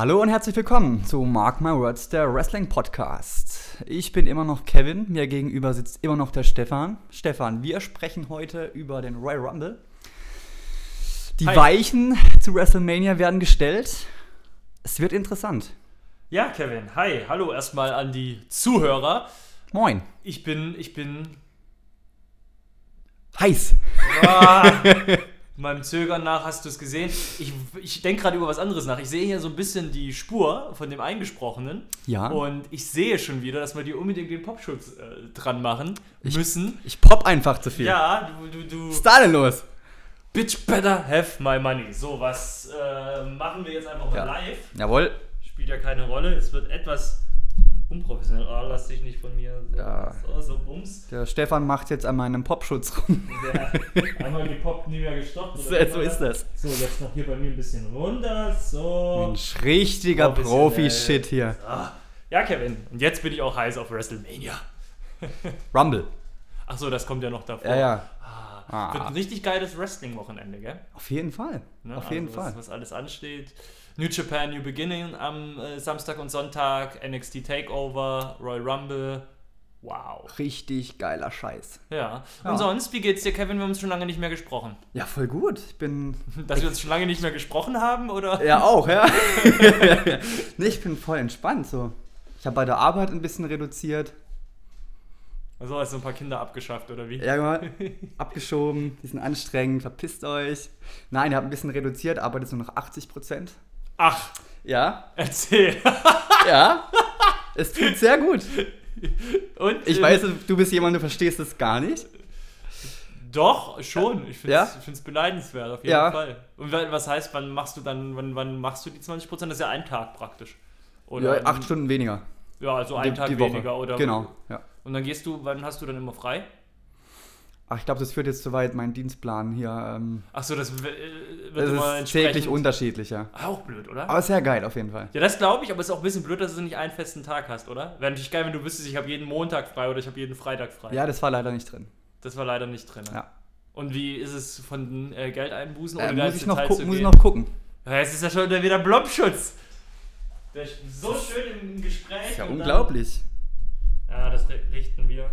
Hallo und herzlich willkommen zu Mark My Words, der Wrestling Podcast. Ich bin immer noch Kevin, mir gegenüber sitzt immer noch der Stefan. Stefan, wir sprechen heute über den Royal Rumble. Die Hi. Weichen zu WrestleMania werden gestellt. Es wird interessant. Ja, Kevin, hi, hallo erstmal an die Zuhörer. Moin. Ich bin, ich bin Heiß. ah, meinem Zögern nach hast du es gesehen. Ich, ich denke gerade über was anderes nach. Ich sehe hier so ein bisschen die Spur von dem Eingesprochenen. Ja. Und ich sehe schon wieder, dass wir die unbedingt den Popschutz äh, dran machen müssen. Ich pop einfach zu viel. Ja, du, du, du. Was ist da denn los? Bitch better have my money. So, was äh, machen wir jetzt einfach mal Ja. live? Jawohl. Spielt ja keine Rolle. Es wird etwas unprofessionell. Oh, lass dich nicht von mir. So, Ja. so, so bums. Der Stefan macht jetzt an meinem Popschutz rum. Der einmal gepoppt, nie mehr gestoppt. So, so ist das. So, jetzt noch hier bei mir ein bisschen runter. So. Mensch, richtiger Professionell. Profi-Shit hier. Ah. Ja, Kevin. Und jetzt bin ich auch heiß auf WrestleMania. Rumble. Achso, das kommt ja noch davor. Ja, ja. Ah, Ah. Wird ein richtig geiles Wrestling-Wochenende, gell? Auf jeden Fall. Ne? Auf jeden also, Fall. Was, was alles ansteht. New Japan, New Beginning am äh, Samstag und Sonntag. NXT Takeover, Royal Rumble. Wow. Richtig geiler Scheiß. Ja. Ja. Und sonst, wie geht's dir, Kevin? Wir haben uns schon lange nicht mehr gesprochen. Ja, voll gut. Ich bin. Dass wir uns schon lange nicht mehr gesprochen haben, oder? Ja, auch, ja. nee, ich bin voll entspannt. So. Ich habe bei der Arbeit ein bisschen reduziert. Also hast du ein paar Kinder abgeschafft, oder wie? Ja, mal, abgeschoben. Die sind anstrengend. Verpisst euch. Nein, ihr habt ein bisschen reduziert, arbeitet nur noch 80 Prozent. Ach, Ja, erzähl. ja. es tut sehr gut. Und? Ich äh, weiß, du bist jemand, du verstehst es gar nicht. Doch, schon. Ich finde Ja? es ich beneidenswert, auf jeden Ja. Fall. Und wa- was heißt, wann machst du dann, wann, wann machst du die 20%? Das ist ja ein Tag praktisch. Ja, acht Stunden weniger. Ja, also ein Tag die Woche. weniger, oder? Genau, ja. Und dann gehst du, wann hast du dann immer frei? Ach, ich glaube, das führt jetzt zu weit, mein Dienstplan hier. Ähm, Achso, das w- äh, wird das immer ist täglich entsprechend- unterschiedlich, ja. Auch blöd, oder? Aber sehr geil auf jeden Fall. ja, das glaube ich, aber es ist auch ein bisschen blöd, dass du nicht einen festen Tag hast, oder? Wäre natürlich geil, wenn du wüsstest, ich habe jeden Montag frei oder ich habe jeden Freitag frei. Ja, das war leider nicht drin. Das war leider nicht drin. Ja. Und wie ist es von den äh, Geldeinbußen? Äh, muss, ich noch gucken, muss ich noch gucken. Ja, es ist ja schon wieder Blobschutz. Der ist so schön im Gespräch. Ist ja und dann- unglaublich. Ja, das ri- richten wir.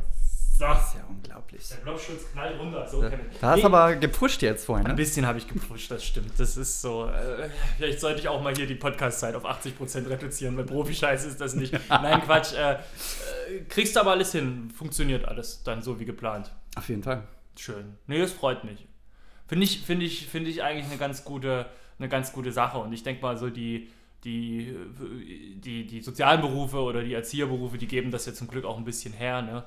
So. ist ja unglaublich. Der Blobschutz knallt runter. So Da, da hast Nee, aber gepusht jetzt vorhin, Ein ne? bisschen habe ich gepusht, das stimmt. Das ist so. Äh, vielleicht sollte ich auch mal hier die Podcast-Zeit auf 80% reduzieren, weil Profi-Scheiß ist das nicht. Nein, Quatsch. Äh, äh, kriegst du aber alles hin. Funktioniert alles dann so wie geplant. Auf jeden Fall. Schön. Nee, das freut mich. Finde ich, finde ich, finde ich eigentlich eine ganz gute, eine ganz gute Sache. Und ich denke mal, so die, die, die, die sozialen Berufe oder die Erzieherberufe, die geben das ja zum Glück auch ein bisschen her, ne?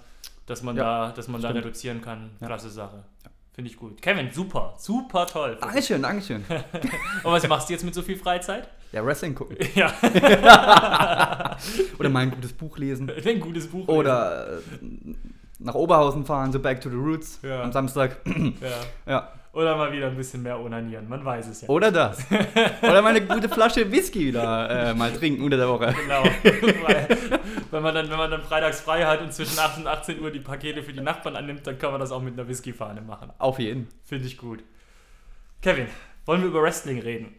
Dass man Ja, da, dass man da stimmt. reduzieren kann. Ja. Klasse Sache. Finde ich gut. Kevin, super, super toll. Dankeschön, Dankeschön. Und was machst du jetzt mit so viel Freizeit? Ja, Wrestling gucken. Ja, Oder mal ein gutes Buch lesen. ein gutes Buch. Oder äh, nach Oberhausen fahren, so Back to the Roots Ja. am Samstag. lesen. Ja. Ja. Oder mal wieder ein bisschen mehr onanieren. Man weiß es ja. Oder das. Oder mal eine gute Flasche Whisky wieder äh, mal trinken unter der Woche. Genau. Wenn, man dann, wenn man dann freitags frei hat und zwischen 8 und 18 Uhr die Pakete für die Nachbarn annimmt, dann kann man das auch mit einer Whiskyfahne machen. Auf jeden. Finde ich gut. Kevin, wollen wir über Wrestling reden?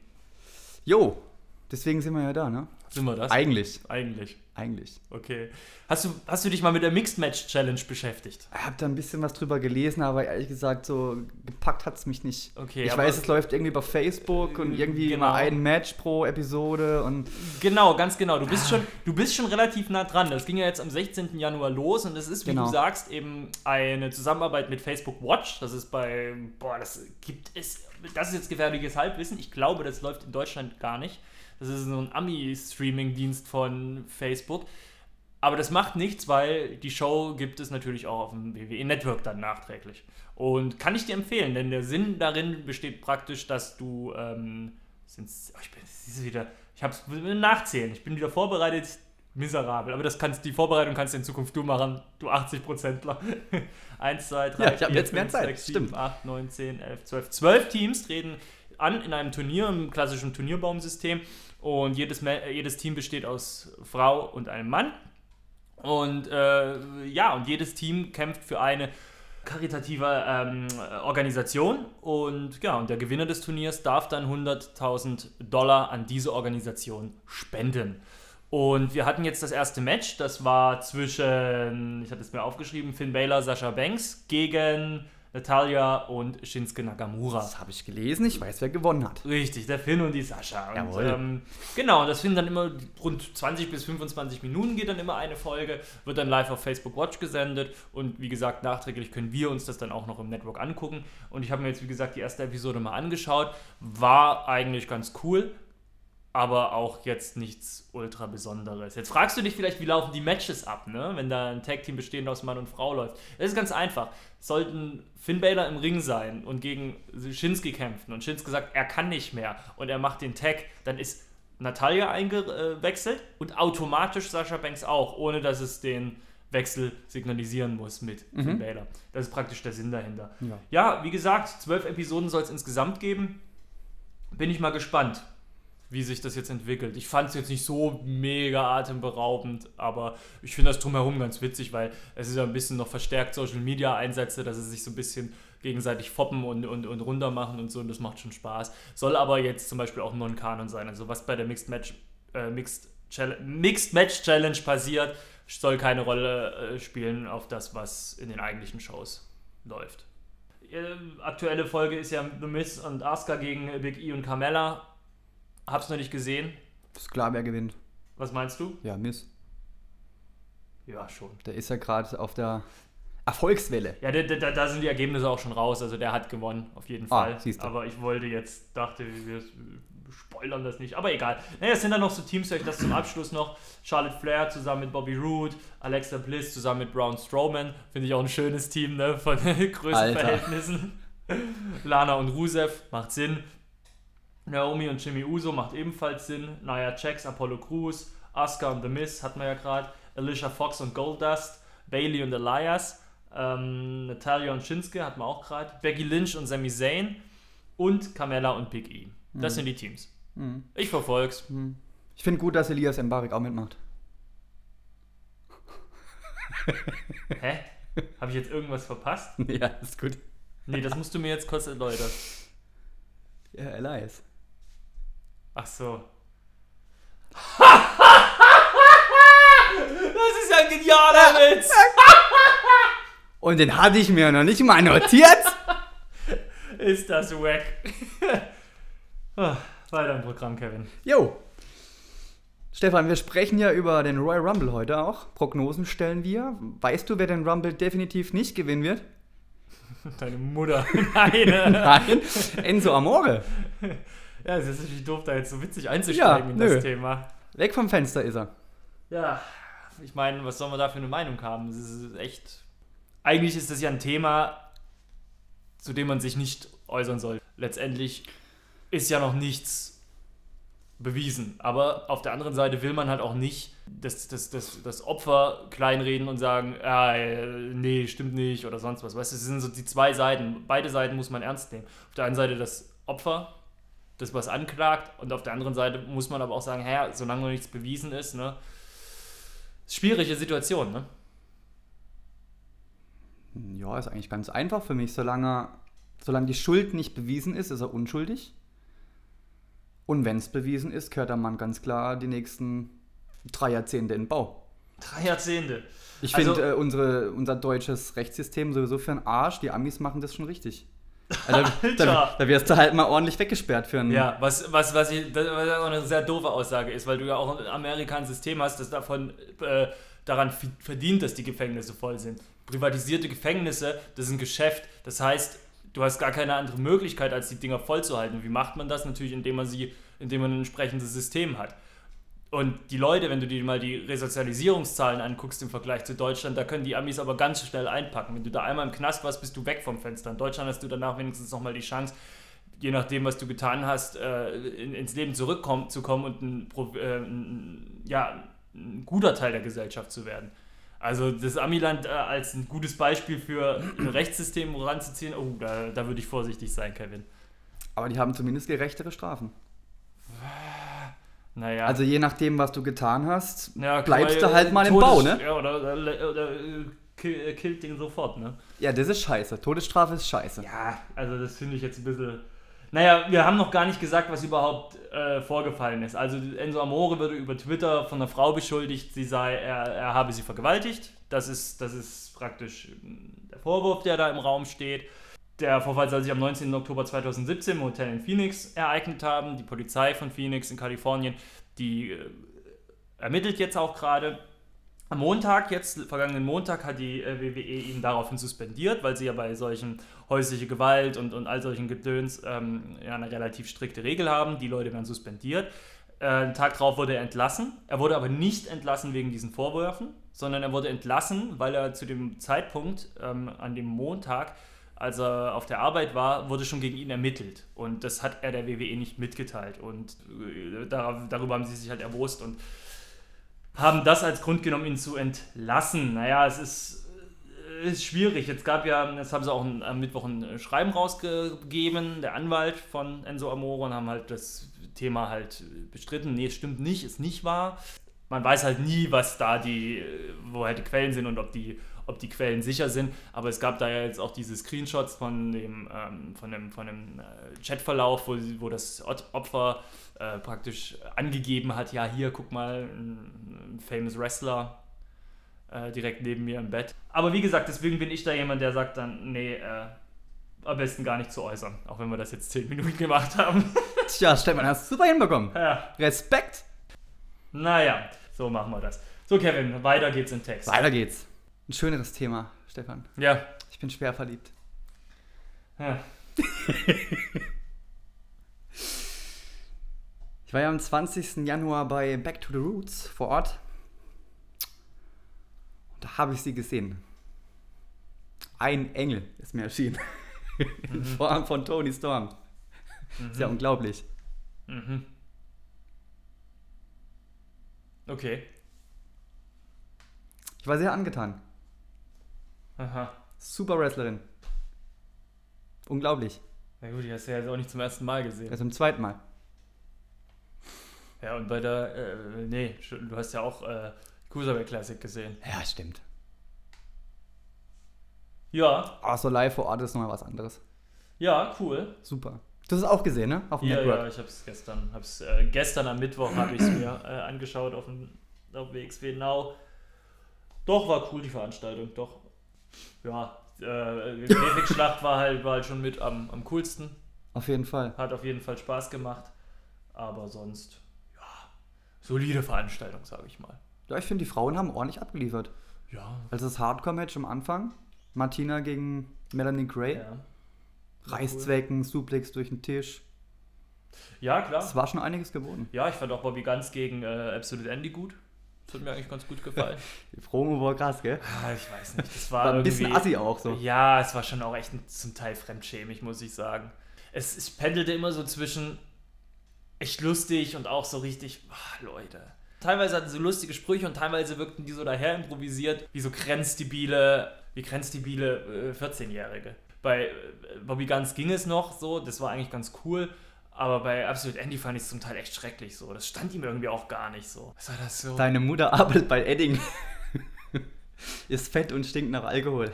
Jo, deswegen sind wir ja da, ne? Sind wir das? Eigentlich. Eigentlich. Eigentlich. Okay. Hast du, hast du dich mal mit der Mixed Match Challenge beschäftigt? Ich habe da ein bisschen was drüber gelesen, aber ehrlich gesagt, so gepackt hat es mich nicht. Okay, ich weiß, es läuft irgendwie über Facebook und irgendwie Genau. immer ein Match pro Episode und Genau, ganz genau. Du bist, schon, du bist schon relativ nah dran. Das ging ja jetzt am 16. Januar los und es ist, wie Genau. du sagst, eben eine Zusammenarbeit mit Facebook Watch. Das ist bei, boah, das gibt es, das ist jetzt gefährliches Halbwissen. Ich glaube, das läuft in Deutschland gar nicht. Das ist so ein Ami-Streaming-Dienst von Facebook. Aber das macht nichts, weil die Show gibt es natürlich auch auf dem WWE Network dann nachträglich. Und kann ich dir empfehlen, denn der Sinn darin besteht praktisch, dass du, ähm, sind's, oh, ich bin, wieder, ich hab's nachzählen, ich bin wieder vorbereitet, miserabel, aber das kannst, die Vorbereitung kannst du in Zukunft du machen, du 80%ler. 1, 2, 3, Ja, ich hab jetzt mehr Zeit, 6, stimmt. 7, 8, 9, 10, 11, 12. 12 Teams treten an in einem Turnier, im klassischen Turnierbaumsystem und jedes, jedes Team besteht aus Frau und einem Mann. Und äh, ja, und jedes Team kämpft für eine karitative ähm, Organisation und ja, und der Gewinner des Turniers darf dann 100.000 Dollar an diese Organisation spenden. Und wir hatten jetzt das erste Match, das war zwischen, ich hatte es mir aufgeschrieben, Finn Balor, Sascha Banks gegen Natalia und Shinsuke Nakamura. Das habe ich gelesen, ich weiß, wer gewonnen hat. Richtig, der Finn und die Sascha. Und, Jawohl. ähm, genau, das finden dann immer rund 20 bis 25 Minuten geht dann immer eine Folge, wird dann live auf Facebook Watch gesendet und wie gesagt, nachträglich können wir uns das dann auch noch im Network angucken. Und ich habe mir jetzt, wie gesagt, die erste Episode mal angeschaut. War eigentlich ganz cool, aber auch jetzt nichts ultra Besonderes. Jetzt fragst du dich vielleicht, wie laufen die Matches ab, ne? wenn da ein Tag-Team bestehend aus Mann und Frau läuft. Das ist ganz einfach. Sollten Finn Balor im Ring sein und gegen Shinsuke kämpfen und Shinsuke sagt, er kann nicht mehr und er macht den Tag, dann ist Natalia eingewechselt und automatisch Sascha Banks auch, ohne dass es den Wechsel signalisieren muss mit Finn Balor. Das ist praktisch der Sinn dahinter. Ja. Ja, wie gesagt, zwölf Episoden soll es insgesamt geben. Bin ich mal gespannt, wie sich das jetzt entwickelt. Ich fand es jetzt nicht so mega atemberaubend, aber ich finde das drumherum ganz witzig, weil es ist ja ein bisschen noch verstärkt Social Media Einsätze, dass sie sich so ein bisschen gegenseitig foppen und, und, und runter machen und so und das macht schon Spaß. Soll aber jetzt zum Beispiel auch Non-Kanon sein. Also was bei der Mixed Match, äh, Mixed, Challenge, Mixed Match Challenge passiert, soll keine Rolle äh, spielen auf das, was in den eigentlichen Shows läuft. Äh, aktuelle Folge ist ja The Miz und Asuka gegen Big E und Carmella. Hab's noch nicht gesehen. Ist klar, wer gewinnt. Was meinst du? Ja, Miss. Ja, schon. Der ist ja gerade auf der Erfolgswelle. Ja, da, da, da sind die Ergebnisse auch schon raus. Also der hat gewonnen, auf jeden Ah, Fall. siehst du. Aber ich wollte jetzt, dachte, wir spoilern das nicht. Aber egal. Naja, es sind dann noch so Teams, vielleicht das zum Abschluss noch. Charlotte Flair zusammen mit Bobby Roode, Alexa Bliss zusammen mit Braun Strowman. Finde ich auch ein schönes Team, ne? Von Größenverhältnissen. Lana und Rusev, macht Sinn. Naomi und Jimmy Uso macht ebenfalls Sinn. Nia Jax, Apollo Crews, Asuka und The Miz hatten wir ja gerade. Alicia Fox und Goldust, Bailey und Elias, ähm, Natalia und Shinsuke hatten wir auch gerade. Becky Lynch und Sami Zayn und Carmella und Big E. Das sind die Teams. Mhm. Ich verfolg's. Ich finde gut, dass Elias Mbarek auch mitmacht. Hä? Habe ich jetzt irgendwas verpasst? ja, ist gut. Nee, das musst du mir jetzt kurz erläutern. Ja, Elias. Ach so. Das ist ja ein genialer Witz. Und den hatte ich mir noch nicht mal notiert. Ist das wack. Ah, Weiter im Programm, Kevin. Jo. Stefan, wir sprechen ja über den Royal Rumble heute auch. Prognosen stellen wir. Weißt du, wer den Rumble definitiv nicht gewinnen wird? Deine Mutter. Nein. Nein, Enzo Amore. Ja, es ist natürlich doof, da jetzt so witzig einzusteigen Ja, in nö. das Thema. Weg vom Fenster ist er. Ja, ich meine, was soll man da für eine Meinung haben? Das ist echt. Eigentlich ist das ja ein Thema, zu dem man sich nicht äußern soll. Letztendlich ist ja noch nichts bewiesen. Aber auf der anderen Seite will man halt auch nicht das, das, das, das Opfer kleinreden und sagen, ah, nee, stimmt nicht oder sonst was. Weißt du, es sind so die zwei Seiten. Beide Seiten muss man ernst nehmen. Auf der einen Seite das Opfer, das was anklagt, und auf der anderen Seite muss man aber auch sagen, hä, solange noch nichts bewiesen ist, ne, schwierige Situation, ne? Ja, ist eigentlich ganz einfach für mich. Solange, solange die Schuld nicht bewiesen ist, ist er unschuldig. Und wenn es bewiesen ist, gehört der Mann ganz klar die nächsten drei Jahrzehnte in den Bau. Drei Jahrzehnte. Ich Also- finde äh, unsere, unser deutsches Rechtssystem sowieso für einen Arsch. Die Amis machen das schon richtig. Also, da, Alter. da wirst du halt mal ordentlich weggesperrt für einen. Ja, was, was, was, ich, das was auch eine sehr doofe Aussage ist, weil du ja auch ein System hast, das davon äh, daran verdient, dass die Gefängnisse voll sind. Privatisierte Gefängnisse, das ist ein Geschäft. Das heißt, du hast gar keine andere Möglichkeit, als die Dinger voll zu halten. Wie macht man das? Natürlich, indem man sie, indem man ein entsprechendes System hat. Und die Leute, wenn du dir mal die Resozialisierungszahlen anguckst im Vergleich zu Deutschland, da können die Amis aber ganz schnell einpacken. Wenn du da einmal im Knast warst, bist du weg vom Fenster. In Deutschland hast du danach wenigstens nochmal die Chance, je nachdem, was du getan hast, äh, in, ins Leben zurückzukommen und äh, ein, ja, ein guter Teil der Gesellschaft zu werden. Also das Amiland äh, als ein gutes Beispiel für ein Rechtssystem ranzuziehen, oh, da, da würde ich vorsichtig sein, Kevin. Aber die haben zumindest gerechtere Strafen. Naja. Also je nachdem, was du getan hast, Ja, bleibst du halt mal im Bau, ne? Ja, oder, oder, oder äh, kill, äh, killt den sofort, ne? Ja, das ist scheiße. Todesstrafe ist scheiße. Ja, also das finde ich jetzt ein bisschen. Naja, wir haben noch gar nicht gesagt, was überhaupt äh, vorgefallen ist. Also Enzo Amore wurde über Twitter von einer Frau beschuldigt, sie sei, er, er habe sie vergewaltigt. Das ist, das ist praktisch äh, der Vorwurf, der da im Raum steht. Der Vorfall soll sich am 19. Oktober 2017 im Hotel in Phoenix ereignet haben. Die Polizei von Phoenix in Kalifornien, die äh, ermittelt jetzt auch gerade. Am Montag, jetzt vergangenen Montag, hat die äh, WWE ihn daraufhin suspendiert, weil sie ja bei solchen häusliche Gewalt und, und all solchen Gedöns ähm, ja, eine relativ strikte Regel haben. Die Leute werden suspendiert. Äh, einen Tag darauf wurde er entlassen. Er wurde aber nicht entlassen wegen diesen Vorwürfen, sondern er wurde entlassen, weil er zu dem Zeitpunkt ähm, an dem Montag, als er auf der Arbeit war, wurde schon gegen ihn ermittelt. Und das hat er der WWE nicht mitgeteilt. Und äh, dar darüber haben sie sich halt erwurst und haben das als Grund genommen, ihn zu entlassen. Naja, es ist, äh, ist schwierig. Jetzt gab ja, jetzt haben sie auch am Mittwoch ein Schreiben rausgegeben, der Anwalt von Enzo Amore, und haben halt das Thema halt bestritten. Nee, es stimmt nicht, ist nicht wahr. Man weiß halt nie, was da die, woher die Quellen sind und ob die, ob die Quellen sicher sind. Aber es gab da ja jetzt auch diese Screenshots von dem, ähm, von dem, von dem äh, Chatverlauf, wo, wo das Opfer äh, praktisch angegeben hat, ja hier, guck mal, ein, ein famous Wrestler äh, direkt neben mir im Bett. Aber wie gesagt, deswegen bin ich da jemand, der sagt dann, nee, äh, am besten gar nicht zu äußern, auch wenn wir das jetzt 10 Minuten gemacht haben. Tja, Stefan, hast du super hinbekommen. ja, Respekt. naja, so machen wir das. So, Kevin, weiter geht's im Text. Weiter geht's. Ein schöneres Thema, Stefan. Ja. Ich bin schwer verliebt. ja. Ich war ja am 20. Januar bei Back to the Roots vor Ort. Und da habe ich sie gesehen. Ein Engel ist mir erschienen. In Form von Tony Storm. Ist ja unglaublich. Mhm. Okay. Ich war sehr angetan. Aha. Super Wrestlerin. Unglaublich. Na gut, die hast du ja jetzt auch nicht zum ersten Mal gesehen. Also zum zweiten Mal. Ja, und bei der, äh, nee, du hast ja auch äh, Cruiserweight Classic gesehen. Ja, stimmt. Ja, Aber so live vor Ort ist nochmal was anderes. ja, cool. Super. Du hast es auch gesehen, ne? Auf dem Ja, Network. ja, ich hab's gestern, hab's, äh, gestern am Mittwoch habe ich es mir äh, angeschaut auf, dem, auf WXW Now. Doch, war cool die Veranstaltung, doch. Ja, äh, Käfigschlacht war halt, war halt schon mit am, am coolsten. Auf jeden Fall. Hat auf jeden Fall Spaß gemacht. Aber sonst, ja, solide Veranstaltung, sage ich mal. Ja, ich finde, die Frauen haben ordentlich abgeliefert. Ja, Also das Hardcore-Match am Anfang. Martina gegen Melanie Gray. ja. Reißzwecken, Suplex durch den Tisch. Ja, klar. Es war schon einiges geboten. Ja, ich fand auch Bobby Ganz gegen äh, Absolute Andy gut. Das hat mir eigentlich ganz gut gefallen. Die Promo war krass, gell? ah, ich weiß nicht, das war, War ein bisschen assi auch so. Ja, es war schon auch echt ein, zum Teil fremdschämig, muss ich sagen. Es, es pendelte immer so zwischen echt lustig und auch so richtig, ah, Leute. Teilweise hatten sie lustige Sprüche und teilweise wirkten die so daher improvisiert, wie so grenzdebile, wie grenzdebile äh, 14-Jährige. Bei äh, Bobby Guns ging es noch so, das war eigentlich ganz cool. Aber bei Absolute Andy fand ich es zum Teil echt schrecklich so. Das stand ihm irgendwie auch gar nicht so. Was war das so? Deine Mutter arbeitet bei Edding. Ist fett und stinkt nach Alkohol.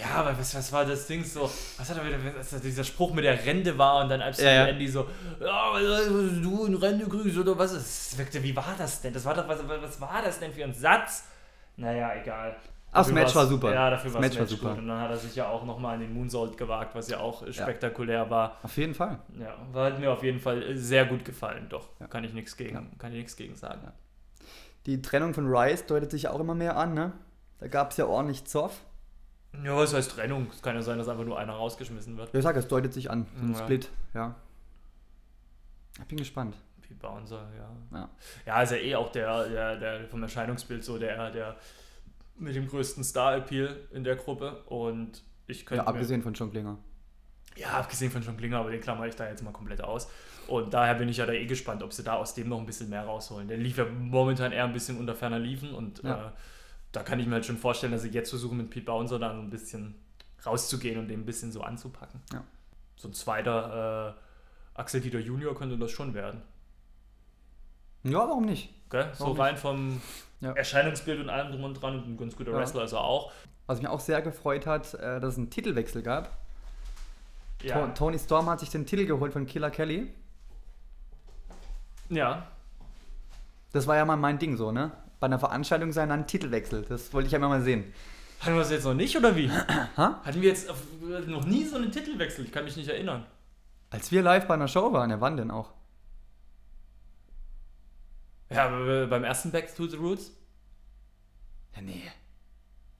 Ja, aber was, was war das Ding so? Was hat er wieder, was das dieser Spruch mit der Rente war und dann Absolute Ja, ja. Andy so, ja, du in Rente kriegst oder was? Es wirkte, wie war das denn? Das war doch, was, was war das denn für ein Satz? Naja, egal. Ach, das Match war super. Ja, dafür war das Match war super. gut. Und dann hat er sich ja auch nochmal an den Moonsault gewagt, was ja auch spektakulär war. Auf jeden Fall. Ja, war, hat mir auf jeden Fall sehr gut gefallen, doch. Ja. Kann ich nichts gegen, Ja. kann ich nichts gegen sagen. Die Trennung von Rice deutet sich auch immer mehr an, ne? Da gab es ja ordentlich Zoff. Ja, was heißt Trennung? Es kann ja sein, dass einfach nur einer rausgeschmissen wird. Ja, ich sag, es deutet sich an. So ein Ja. Split, ja. Ich bin gespannt. Pete Bouncer, ja. Ja. Ja, ist ja eh auch der, der, der vom Erscheinungsbild so der, der mit dem größten Star-Appeal in der Gruppe. Und ich könnte. Ja, abgesehen von John Klinger. Mir, ja, abgesehen von John Klinger, aber den klammer ich da jetzt mal komplett aus. Und daher bin ich ja da eh gespannt, ob sie da aus dem noch ein bisschen mehr rausholen. Der lief ja momentan eher ein bisschen unter ferner Liefen und Ja. äh, da kann ich mir halt schon vorstellen, dass sie jetzt versuchen, mit Pete Bouncer dann ein bisschen rauszugehen und den ein bisschen so anzupacken. Ja. So ein zweiter äh, Axel Dieter Junior könnte das schon werden. Ja, warum nicht? Gell? So Warum rein vom, Ja. Erscheinungsbild und allem drum und dran und ein ganz guter ja. Wrestler ist er auch. Was mich auch sehr gefreut hat, äh, dass es einen Titelwechsel gab. Ja. Tony Storm hat sich den Titel geholt von Killer Kelly. Ja. Das war ja mal mein Ding so, ne? Bei einer Veranstaltung sein, dann Titelwechsel. Das wollte ich ja mal sehen. Hatten wir das jetzt noch nicht oder wie? Hatten wir jetzt noch nie so einen Titelwechsel? Ich kann mich nicht erinnern. Als wir live bei einer Show waren, ja wann denn auch? Ja, beim ersten Back to the Roots? Ja, nee.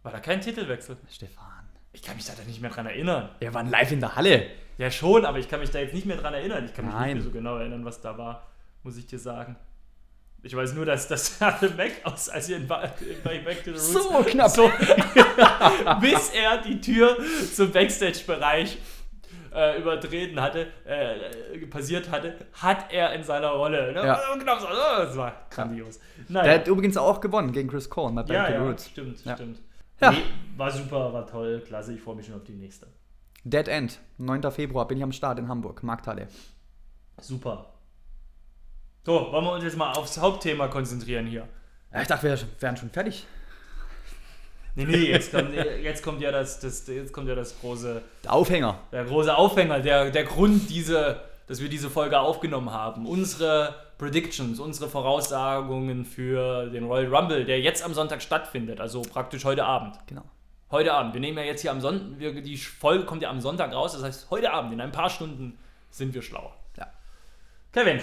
War da kein Titelwechsel? Stefan. Ich kann mich da nicht mehr dran erinnern. Wir waren live in der Halle. Ja, schon, aber ich kann mich da jetzt nicht mehr dran erinnern. Ich kann mich Nein. nicht mehr so genau erinnern, was da war, muss ich dir sagen. Ich weiß nur, dass das Mac aus, als ihr in, bei Back to the Roots so knapp, so, bis er die Tür zum Backstage-Bereich äh, übertreten hatte, äh, passiert hatte, hat er in seiner Rolle. Ne? Ja. Knapp so, das war grandios. Naja. Der hat übrigens auch gewonnen gegen Chris Cole bei ja, ja, Roots. Stimmt, ja. stimmt. Ja. Nee, war super, war toll, klasse. Ich freue mich schon auf die nächste. Dead End, 9. Februar, bin ich am Start in Hamburg, Markthalle. Super. So, wollen wir uns jetzt mal aufs Hauptthema konzentrieren hier? Ja, ich dachte, wir wären schon fertig. Nee, nee, jetzt kommt, jetzt kommt ja das, das, jetzt kommt ja das große. Der Aufhänger. Der große Aufhänger, der, der Grund, diese, dass wir diese Folge aufgenommen haben. Unsere Predictions, unsere Voraussagungen für den Royal Rumble, der jetzt am Sonntag stattfindet, also praktisch heute Abend. Genau. Heute Abend. Wir nehmen ja jetzt hier am Sonntag, die Folge kommt ja am Sonntag raus, das heißt, heute Abend, in ein paar Stunden, sind wir schlauer. Ja. Kevin,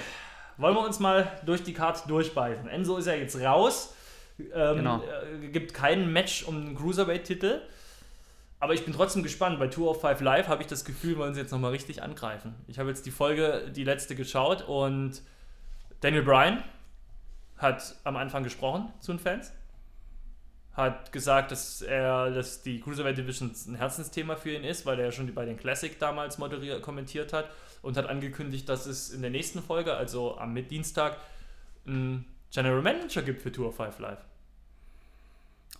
wollen wir uns mal durch die Karte durchbeißen? Enzo ist ja jetzt raus. Ähm, genau. Äh, gibt kein Match um den Cruiserweight-Titel. Aber ich bin trotzdem gespannt. Bei Tour of Five Live habe ich das Gefühl, wollen sie jetzt nochmal richtig angreifen. Ich habe jetzt die Folge, die letzte, geschaut und Daniel Bryan hat am Anfang gesprochen zu den Fans. Hat gesagt, dass er, dass die Cruiserweight Division ein Herzensthema für ihn ist, weil er ja schon bei den Classic damals moderiert, kommentiert hat und hat angekündigt, dass es in der nächsten Folge, also am Dienstag, einen General Manager gibt für Tour of Five Live.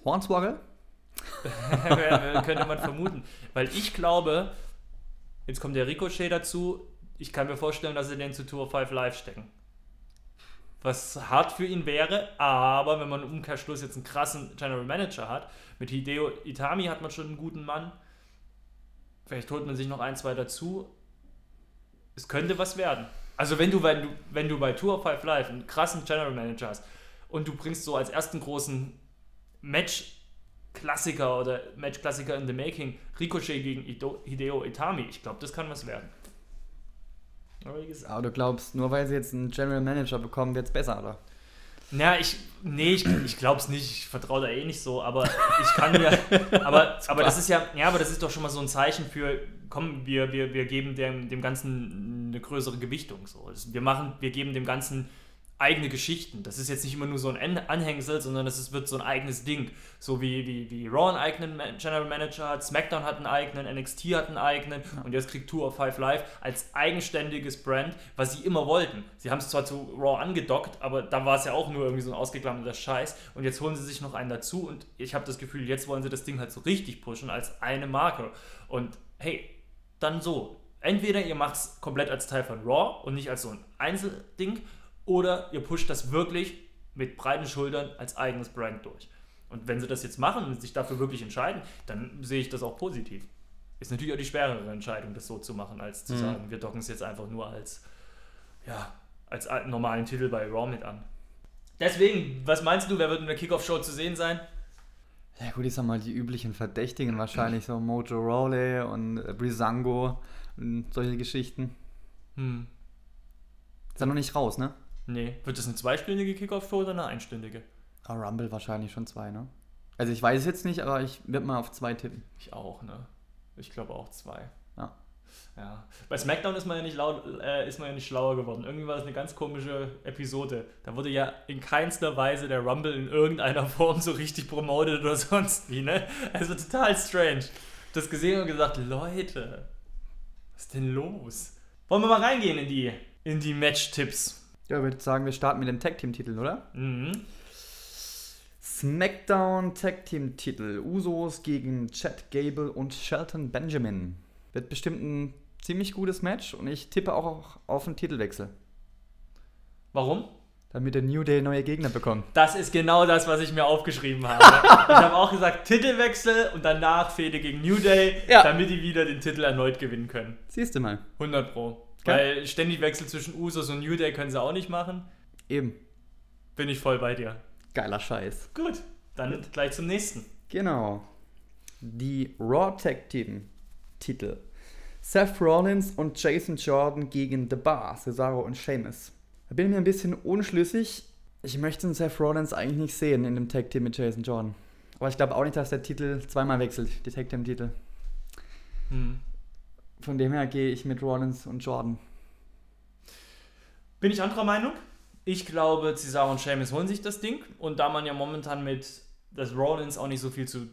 Hornswoggle? könnte man vermuten. Weil ich glaube, jetzt kommt der Ricochet dazu, ich kann mir vorstellen, dass sie den zu Tour 5 Live stecken. Was hart für ihn wäre, aber wenn man im Umkehrschluss jetzt einen krassen General Manager hat, mit Hideo Itami hat man schon einen guten Mann, vielleicht holt man sich noch ein, zwei dazu, es könnte was werden. Also wenn du, wenn du, wenn du bei Tour 5 Live einen krassen General Manager hast und du bringst so als ersten großen Match Klassiker oder Match-Klassiker in the Making, Ricochet gegen Hideo Itami. Ich glaube, das kann was werden. Aber du glaubst, nur weil sie jetzt einen General Manager bekommen, wird es besser, oder? Na, ich, nee, ich, ich glaube es nicht. Ich vertraue da eh nicht so, aber ich kann mir, aber, aber das ist ja, ja, aber das ist doch schon mal so ein Zeichen für, komm, wir, wir, wir geben dem, dem Ganzen eine größere Gewichtung. So. Wir machen, wir geben dem Ganzen eigene Geschichten. Das ist jetzt nicht immer nur so ein Anhängsel, sondern es wird so ein eigenes Ding. So wie, wie, wie Raw einen eigenen General Manager hat, SmackDown hat einen eigenen, NXT hat einen eigenen ja. und jetzt kriegt Tour of Five Live als eigenständiges Brand, was sie immer wollten. Sie haben es zwar zu Raw angedockt, aber da war es ja auch nur irgendwie so ein ausgeklammerter Scheiß und jetzt holen sie sich noch einen dazu und ich habe das Gefühl, jetzt wollen sie das Ding halt so richtig pushen als eine Marke. Und hey, dann so. Entweder ihr macht es komplett als Teil von Raw und nicht als so ein Einzelding oder ihr pusht das wirklich mit breiten Schultern als eigenes Brand durch. Und wenn sie das jetzt machen und sich dafür wirklich entscheiden, dann sehe ich das auch positiv. Ist natürlich auch die schwerere Entscheidung, das so zu machen, als zu mhm. sagen, wir docken es jetzt einfach nur als, ja, als normalen Titel bei Raw mit an. Deswegen, was meinst du, wer wird in der Kickoff-Show zu sehen sein? Ja gut, ich sag mal, die üblichen Verdächtigen wahrscheinlich, so Mojo Rawley und äh, Brisango und solche Geschichten. Hm. Ist ja noch nicht raus, ne? Nee. Wird das eine zweistündige Kickoff-Show oder eine einstündige? Ah, Rumble wahrscheinlich schon zwei, ne? Also ich weiß es jetzt nicht, aber ich werde mal auf zwei tippen. Ich auch, ne? Ich glaube auch zwei. Ja. Ja. Bei SmackDown ist man ja nicht laut, äh, ist man ja nicht schlauer geworden. Irgendwie war das eine ganz komische Episode. Da wurde ja in keinster Weise der Rumble in irgendeiner Form so richtig promotet oder sonst wie, ne? Also total strange. Das gesehen und gesagt, Leute, was ist denn los? Wollen wir mal reingehen in die, in die Match-Tipps? Ja, ich würde sagen, wir starten mit dem Tag Team Titel, oder? Mhm. SmackDown Tag Team Titel. Usos gegen Chad Gable und Shelton Benjamin. Wird bestimmt ein ziemlich gutes Match und ich tippe auch auf einen Titelwechsel. Warum? Damit der New Day neue Gegner bekommt. Das ist genau das, was ich mir aufgeschrieben habe. ich habe auch gesagt, Titelwechsel und danach Fehde gegen New Day, Ja. damit die wieder den Titel erneut gewinnen können. Siehst du mal. 100 Pro. Weil ständig Wechsel zwischen Usos und New Day können sie auch nicht machen. Eben. Bin ich voll bei dir. Geiler Scheiß. Gut, dann gleich zum nächsten. Genau. Die Raw Tag Team Titel. Seth Rollins und Jason Jordan gegen The Bar, Cesaro und Sheamus. Da bin ich mir ein bisschen unschlüssig. Ich möchte Seth Rollins eigentlich nicht sehen in dem Tag Team mit Jason Jordan. Aber ich glaube auch nicht, dass der Titel zweimal wechselt, die Tag Team Titel. Hm. Von dem her gehe ich mit Rollins und Jordan. Bin ich anderer Meinung? Ich glaube, Cesaro und Sheamus holen sich das Ding. Und da man ja momentan mit das Rollins auch nicht so viel zu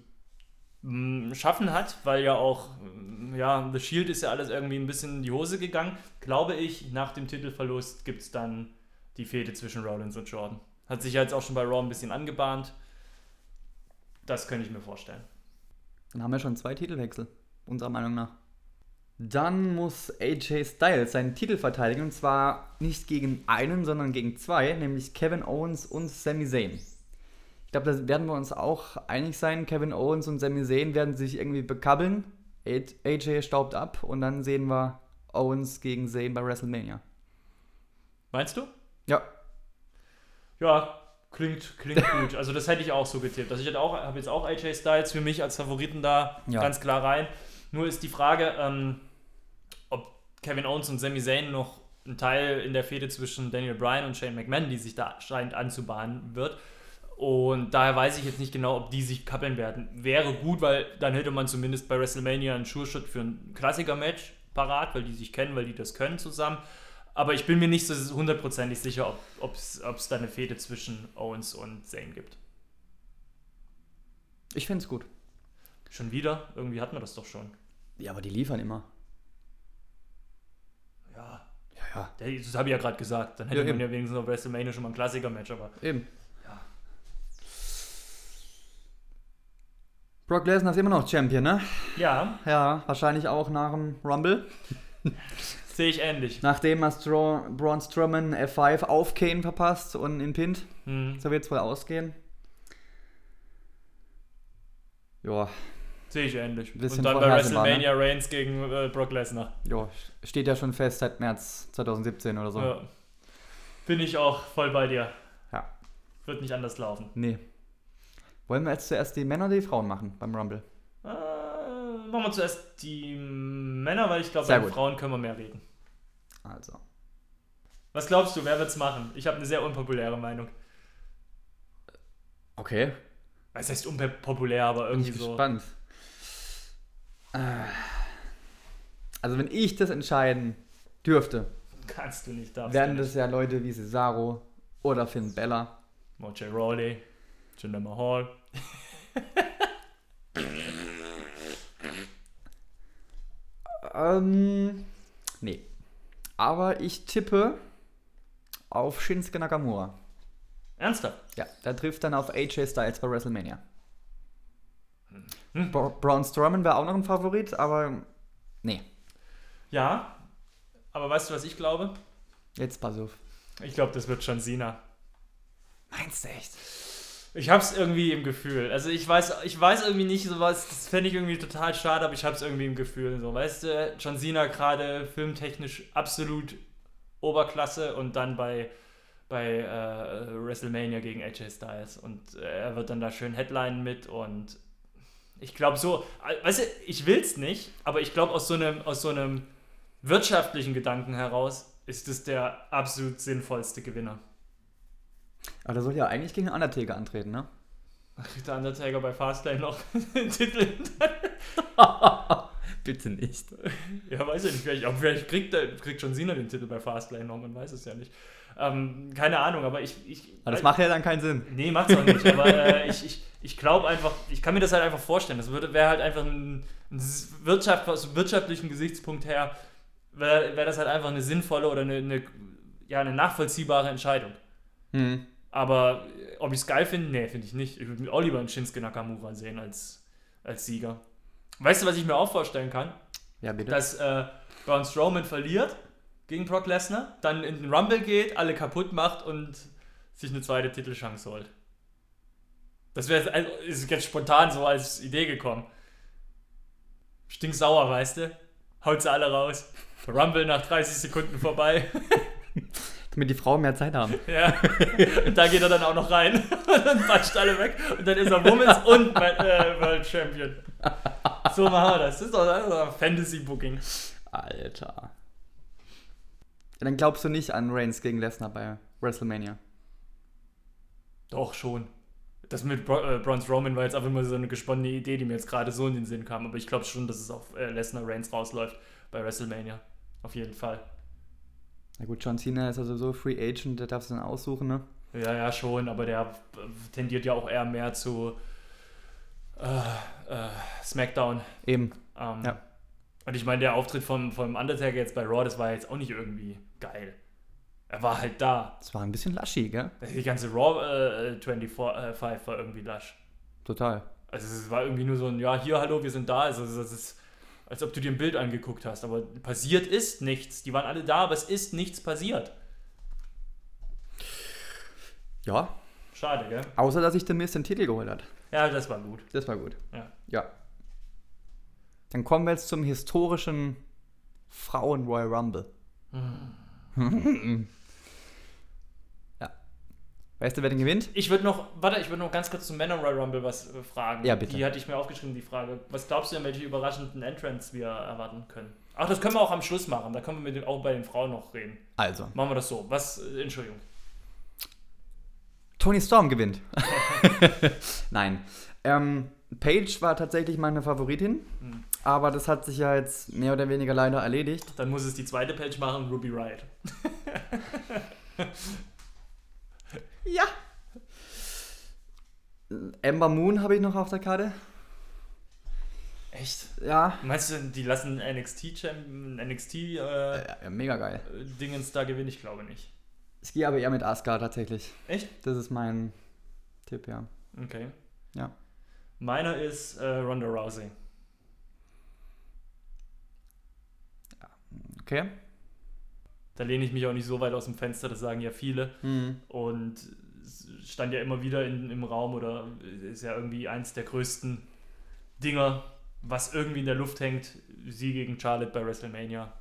mm, schaffen hat, weil ja auch, mm, ja, The Shield ist ja alles irgendwie ein bisschen in die Hose gegangen, glaube ich, nach dem Titelverlust gibt es dann die Fehde zwischen Rollins und Jordan. Hat sich ja jetzt auch schon bei Raw ein bisschen angebahnt. Das könnte ich mir vorstellen. Dann haben wir schon zwei Titelwechsel, unserer Meinung nach. Dann muss AJ Styles seinen Titel verteidigen und zwar nicht gegen einen, sondern gegen zwei, nämlich Kevin Owens und Sami Zayn. Ich glaube, da werden wir uns auch einig sein. Kevin Owens und Sami Zayn werden sich irgendwie bekabbeln. AJ staubt ab und dann sehen wir Owens gegen Zayn bei WrestleMania. Meinst du? Ja, Ja, klingt, klingt gut. Also das hätte ich auch so getippt. Also ich hätte auch, habe jetzt auch AJ Styles für mich als Favoriten da Ja. ganz klar rein. Nur ist die Frage, ähm, ob Kevin Owens und Sami Zayn noch ein Teil in der Fehde zwischen Daniel Bryan und Shane McMahon, die sich da scheint anzubahnen wird. Und daher weiß ich jetzt nicht genau, ob die sich kappeln werden. Wäre gut, weil dann hätte man zumindest bei WrestleMania einen Sure-Shot für ein Klassiker-Match parat, weil die sich kennen, weil die das können zusammen. Aber ich bin mir nicht so hundertprozentig sicher, ob es da eine Fehde zwischen Owens und Zayn gibt. ich finde es gut. Schon wieder? Irgendwie hatten wir das doch schon. Ja, aber die liefern immer. Ja, Ja, ja. das habe ich ja gerade gesagt. Dann hätte Ja, man eben. ja wenigstens auf WrestleMania schon mal ein Klassiker-Match, aber Eben. Ja. Brock Lesnar ist immer noch Champion, ne? ja, Ja, wahrscheinlich auch nach dem Rumble. sehe ich ähnlich. Nachdem er Stro Braun Strowman F5 auf Kane verpasst und ihn pinnt. Hm, So wird es wohl ausgehen. Ja, sehe ich ähnlich. Bisschen Und dann bei vorhersehbar, ne? WrestleMania Reigns gegen äh, Brock Lesnar. ja, steht ja schon fest seit März 2017 oder so. Ja. Bin ich auch voll bei dir. Ja. Wird nicht anders laufen. Nee. Wollen wir jetzt zuerst die Männer oder die Frauen machen beim Rumble? Äh, machen wir zuerst die Männer, weil ich glaube, bei den. Frauen können wir mehr reden. Also. Was glaubst du, wer wird's machen? Ich habe eine sehr unpopuläre Meinung. Okay. Was heißt unpopulär, aber Bin irgendwie ich so. gespannt. Also wenn ich das entscheiden dürfte, Kannst du nicht, darfst du das ja Leute wie Cesaro oder Finn Bella. Mojo Rawley, Jinder Mahal. Ähm, nee. Aber ich tippe auf Shinsuke Nakamura. Ernsthaft? Ja, der trifft dann auf AJ Styles bei WrestleMania. Hm. Bra Braun Strowman wäre auch noch ein Favorit, aber nee. Ja, aber weißt du, was ich glaube? Jetzt pass auf. Ich glaube, das wird John Cena. Meinst du echt? Ich hab's irgendwie im Gefühl. Also ich weiß, ich weiß irgendwie nicht sowas, das fände ich irgendwie total schade, aber ich hab's irgendwie im Gefühl. So, weißt du, John Cena gerade filmtechnisch absolut Oberklasse und dann bei, bei äh, WrestleMania gegen AJ Styles. Und äh, er wird dann da schön Headline mit und ich glaube so, äh, weißt du, ich will's nicht, aber ich glaube aus so einem, aus so einem wirtschaftlichen Gedanken heraus ist es der absolut sinnvollste Gewinner. Aber der soll ja eigentlich gegen Undertaker antreten, ne? Kriegt der Undertaker bei Fastlane noch den Titel? Bitte nicht. Ja, weiß ich nicht. Vielleicht, auch vielleicht kriegt, der, kriegt John Cena den Titel bei Fastlane noch, man weiß es ja nicht. Ähm, keine Ahnung, aber ich. ich Aber das macht ja dann keinen Sinn. Nee, macht's auch nicht. Aber äh, ich, ich, ich glaube einfach, ich kann mir das halt einfach vorstellen. Das würde wäre halt einfach ein, ein Wirtschaft, aus wirtschaftlichen Gesichtspunkt her, wäre wär das halt einfach eine sinnvolle oder eine, eine, ja, eine nachvollziehbare Entscheidung. Hm. Aber äh, ob ich es geil finde, nee, finde ich nicht. Ich würde mir auch lieber einen Shinsuke Nakamura sehen als, als Sieger. Weißt du, was ich mir auch vorstellen kann? Ja, bitte. Dass äh, Braun Strowman verliert gegen Brock Lesnar, dann in den Rumble geht, alle kaputt macht und sich eine zweite Titelchance holt. Das wäre also, ist jetzt spontan so als Idee gekommen. Stinksauer, weißt du? Haut sie alle raus. Rumble nach 30 Sekunden vorbei. Damit die Frauen mehr Zeit haben. Ja. Und da geht er dann auch noch rein. Und dann patscht alle weg. Und dann ist er Women's und äh, World Champion. So machen wir das. Das ist doch also Fantasy-Booking. Alter. Ja, dann glaubst du nicht an Reigns gegen Lesnar bei WrestleMania. Doch, schon. Das mit Bro äh, Braun Strowman war jetzt einfach immer so eine gesponnene Idee, die mir jetzt gerade so in den Sinn kam. Aber ich glaube schon, dass es auf äh, Lesnar Reigns rausläuft bei WrestleMania. Auf jeden Fall. Na gut, John Cena ist also so Free Agent, der darf es dann aussuchen, ne? Ja, ja, schon, aber der äh, tendiert ja auch eher mehr zu äh, äh, SmackDown. Eben. Ähm, Ja. Und ich meine, der Auftritt vom, vom Undertaker jetzt bei Raw, das war jetzt auch nicht irgendwie geil. Er war halt da. Es war ein bisschen laschi, gell? Die ganze Raw äh, 24 äh, 5 war irgendwie lasch. Total. Also es war irgendwie nur so ein, ja, hier, hallo, wir sind da. Also das ist, als ob du dir ein Bild angeguckt hast. Aber passiert ist nichts. Die waren alle da, aber es ist nichts passiert. Ja. Schade, gell? Außer, dass sich der Mist den Titel geholt hat. Ja, das war gut. Das war gut. Ja. Ja. Dann kommen wir jetzt zum historischen Frauen Royal Rumble. ja. Weißt du, wer den gewinnt? Ich würde noch, warte, ich würde noch ganz kurz zum Männer Royal Rumble was äh, fragen. Ja, bitte. Die hatte ich mir aufgeschrieben, die Frage. Was glaubst du denn, welche überraschenden Entrants wir erwarten können? Ach, das können wir auch am Schluss machen. Da können wir mit auch bei den Frauen noch reden. Also, Machen wir das so. Was, äh, Entschuldigung. Tony Storm gewinnt. Nein. Ähm, Paige war tatsächlich meine Favoritin, Hm. Aber das hat sich ja jetzt mehr oder weniger leider erledigt. Dann muss es die zweite Page machen, Ruby Riot. Ja. Ember Moon habe ich noch auf der Karte. Echt? Ja. Meinst du, die lassen NXT Champion, NXT äh, ja, ja mega geil. Dingens da gewinnen? Ich glaube nicht. Ich gehe aber eher mit Asuka tatsächlich. Echt? Das ist mein Tipp, ja. Okay. Ja. Meiner ist äh, Ronda Rousey. Okay. Da lehne ich mich auch nicht so weit aus dem Fenster, das sagen ja viele. Mhm. Und stand ja immer wieder in, im Raum oder ist ja irgendwie eins der größten Dinger, was irgendwie in der Luft hängt. Sie gegen Charlotte bei WrestleMania.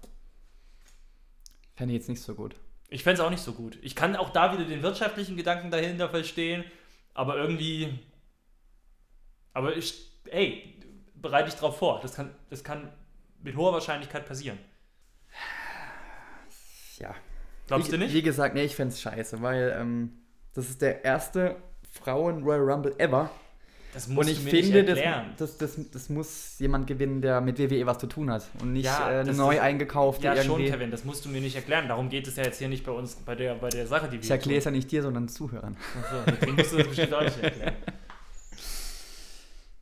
Fände ich jetzt nicht so gut. Ich fände es auch nicht so gut. Ich kann auch da wieder den wirtschaftlichen Gedanken dahinter verstehen, aber irgendwie. Aber ich, ey, bereite dich drauf vor. Das kann, das kann mit hoher Wahrscheinlichkeit passieren. Ja. Glaubst wie, du nicht? Wie gesagt, nee, ich fände es scheiße, weil ähm, das ist der erste Frauen-Royal Rumble ever. Das Und musst ich finde, nicht das, das, das, das muss jemand gewinnen, der mit WWE was zu tun hat. Und nicht Ja, äh, neu ist- eingekaufte Ja, irgendwie. schon, Kevin, das musst du mir nicht erklären. Darum geht es ja jetzt hier nicht bei uns, bei der, bei der Sache, die wir Ich erkläre es ja nicht dir, sondern Zuhörern. Achso, deswegen musst du das bestimmt auch nicht erklären.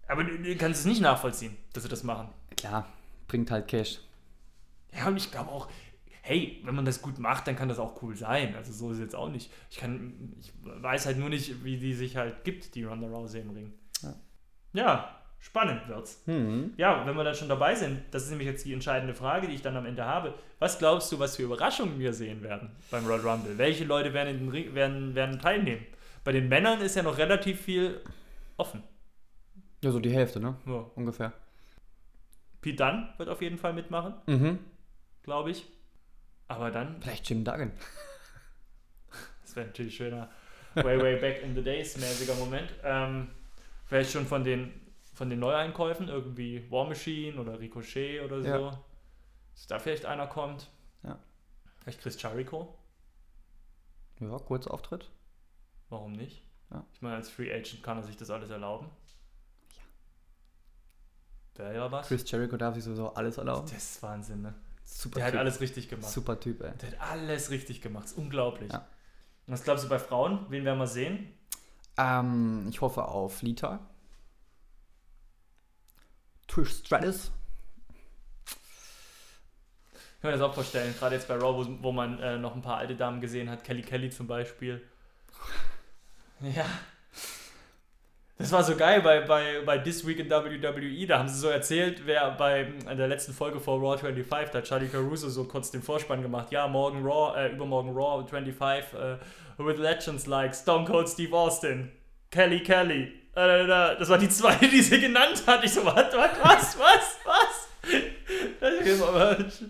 Aber du, du kannst es nicht nachvollziehen, dass sie das machen. Klar, bringt halt Cash. Ja, und ich glaube auch, hey, wenn man das gut macht, dann kann das auch cool sein. Also so ist es jetzt auch nicht. Ich kann, ich weiß halt nur nicht, wie die sich halt gibt, die Ronda Rousey im Ring. Ja. Ja, spannend wird's. Hm. Ja, wenn wir dann schon dabei sind, das ist nämlich jetzt die entscheidende Frage, die ich dann am Ende habe. Was glaubst du, was für Überraschungen wir sehen werden beim Royal Rumble? Welche Leute werden, in den Ring, werden, werden teilnehmen? Bei den Männern ist ja noch relativ viel offen. Ja, so die Hälfte, ne? Ja. Ungefähr. Pete Dunne wird auf jeden Fall mitmachen, Mhm. glaube ich. Aber dann, Vielleicht Jim Duggan. das wäre natürlich schöner way, way back in the days mäßiger Moment. Ähm, vielleicht schon von den, von den Neueinkäufen, irgendwie War Machine oder Ricochet oder so. Ja. Dass da vielleicht einer kommt. Ja. Vielleicht Chris Jericho. Ja, Kurzauftritt. Warum nicht? Ja. Ich meine, als Free Agent kann er sich das alles erlauben. Wäre ja was. Chris Jericho darf sich sowieso alles erlauben. Das ist Wahnsinn, ne? Super Der hat Typ. alles richtig gemacht. Super Typ, ey. Der hat alles richtig gemacht. ist unglaublich. Ja. Und was glaubst du bei Frauen? Wen werden wir sehen? Ähm, ich hoffe auf Lita. Trish Stratus. Ich kann mir das auch vorstellen, gerade jetzt bei Raw, wo, wo man äh, noch ein paar alte Damen gesehen hat, Kelly Kelly zum Beispiel. Ja. Das war so geil bei, bei, bei This Week in WWE. Da haben sie so erzählt, wer bei in der letzten Folge vor Raw 25, da hat Charlie Caruso so kurz den Vorspann gemacht. Ja, morgen Raw, äh, übermorgen Raw 25 äh, with Legends like Stone Cold Steve Austin, Kelly Kelly. Äh, das war die zweite, die sie genannt hat. Ich so, was, was, was, was, was?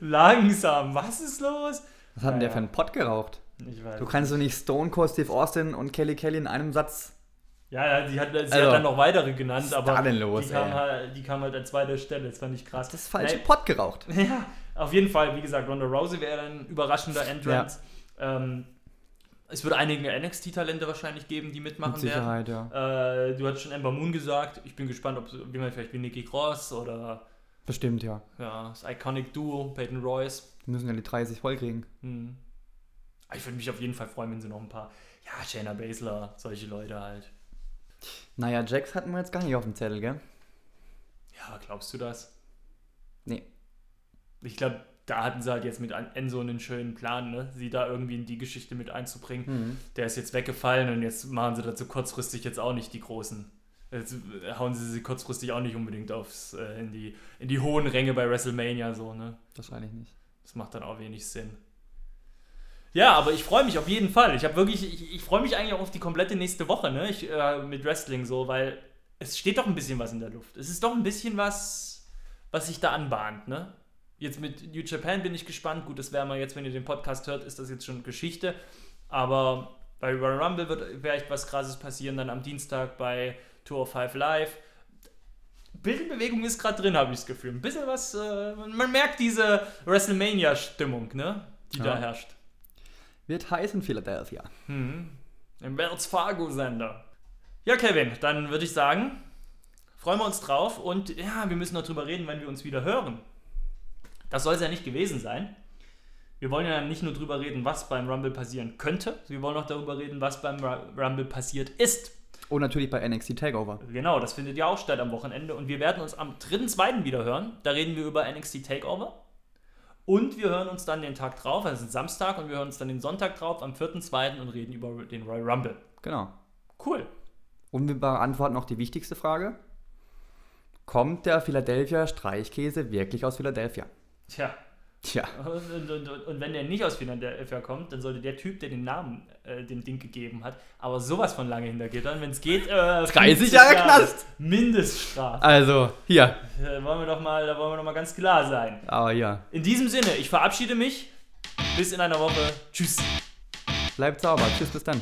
Langsam, was ist los? Was hat denn der für einen Pott geraucht? Ich weiß. Du kannst doch nicht Stone Cold Steve Austin und Kelly Kelly in einem Satz. Ja, ja, sie hat, sie Also, hat dann noch weitere genannt, aber los, die, kam halt, die kam halt an zweiter Stelle. Das fand ich krass. Das falsche Pott geraucht. Ja, auf jeden Fall, wie gesagt, Ronda Rousey wäre ein überraschender Entrant. Ähm, es wird einige NXT-Talente wahrscheinlich geben, die mitmachen Mit Sicherheit, ja. werden. Äh, du hast schon Ember Moon gesagt. Ich bin gespannt, ob wie man vielleicht wie Nikki Cross oder Bestimmt, ja. ja, das Iconic Duo, Peyton Royce. Die müssen ja die 30 voll kriegen. Hm. Ich würde mich auf jeden Fall freuen, wenn sie noch ein paar, ja, Shayna Baszler, solche Leute halt. Naja, Jax hatten wir jetzt gar nicht auf dem Zettel, gell? Ja, glaubst du das? Nee. Ich glaube, da hatten sie halt jetzt mit Enzo einen schönen Plan, ne? sie da irgendwie in die Geschichte mit einzubringen. Mhm. Der ist jetzt weggefallen und jetzt machen sie dazu kurzfristig jetzt auch nicht die großen. Jetzt hauen sie sie kurzfristig auch nicht unbedingt aufs, äh, in, die, in die hohen Ränge bei WrestleMania so, ne? Wahrscheinlich nicht. Das macht dann auch wenig Sinn. Ja, aber ich freue mich auf jeden Fall. Ich habe wirklich, ich, ich freue mich eigentlich auch auf die komplette nächste Woche, ne? Ich, äh, mit Wrestling so, weil es steht doch ein bisschen was in der Luft. Es ist doch ein bisschen was, was sich da anbahnt, ne? Jetzt mit New Japan bin ich gespannt. Gut, das wäre mal jetzt, wenn ihr den Podcast hört, ist das jetzt schon Geschichte. Aber bei Royal Rumble wird vielleicht was krasses passieren, dann am Dienstag bei Tour of Five Live. Bildbewegung ist gerade drin, habe ich das Gefühl. Ein bisschen was, äh, man merkt diese WrestleMania-Stimmung, ne? Die da Ja. herrscht. Wird heiß in Philadelphia. Mhm. Im Wells Fargo-Sender. Ja, Kevin, dann würde ich sagen, freuen wir uns drauf und ja, wir müssen noch drüber reden, wenn wir uns wieder hören. Das soll es ja nicht gewesen sein. Wir wollen ja nicht nur drüber reden, was beim Rumble passieren könnte, wir wollen auch darüber reden, was beim Ru- Rumble passiert ist. Und natürlich bei NXT Takeover. Genau, das findet ja auch statt am Wochenende und wir werden uns am 3.2. wieder hören. Da reden wir über NXT Takeover. Und wir hören uns dann den Tag drauf, also den Samstag, und wir hören uns dann den Sonntag drauf am 4.2. und reden über den Royal Rumble. Genau. Cool. Und wir beantworten noch die wichtigste Frage. Kommt der Philadelphia Streichkäse wirklich aus Philadelphia? Tja, Tja, und, und, und, und wenn der nicht aus Philadelphia kommt, dann sollte der Typ, der den Namen äh, dem Ding gegeben hat, aber sowas von lange hinter Gittern, wenn es geht, äh, 30 50 Jahre Knast. Mindeststrafe. also hier. Da wollen wir doch mal, da wollen wir doch mal ganz klar sein. Aber ja. In diesem Sinne, ich verabschiede mich. Bis in einer Woche. Tschüss. Bleibt sauber. Tschüss, bis dann.